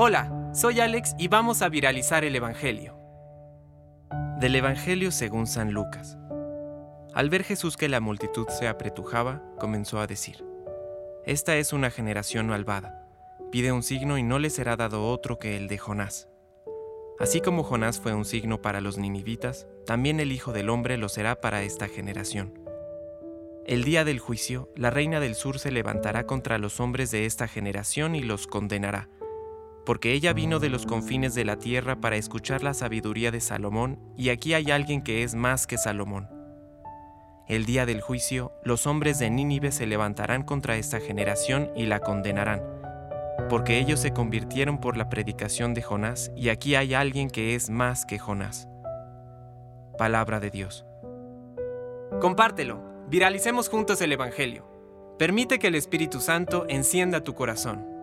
Hola, soy Alex y vamos a viralizar el Evangelio. Del Evangelio según San Lucas. Al ver Jesús que la multitud se apretujaba, comenzó a decir, Esta es una generación malvada. Pide un signo y no le será dado otro que el de Jonás. Así como Jonás fue un signo para los ninivitas, también el Hijo del Hombre lo será para esta generación. El día del juicio, la reina del sur se levantará contra los hombres de esta generación y los condenará, porque ella vino de los confines de la tierra para escuchar la sabiduría de Salomón, y aquí hay alguien que es más que Salomón. El día del juicio, los hombres de Nínive se levantarán contra esta generación y la condenarán, porque ellos se convirtieron por la predicación de Jonás, y aquí hay alguien que es más que Jonás. Palabra de Dios. Compártelo, viralicemos juntos el Evangelio. Permite que el Espíritu Santo encienda tu corazón.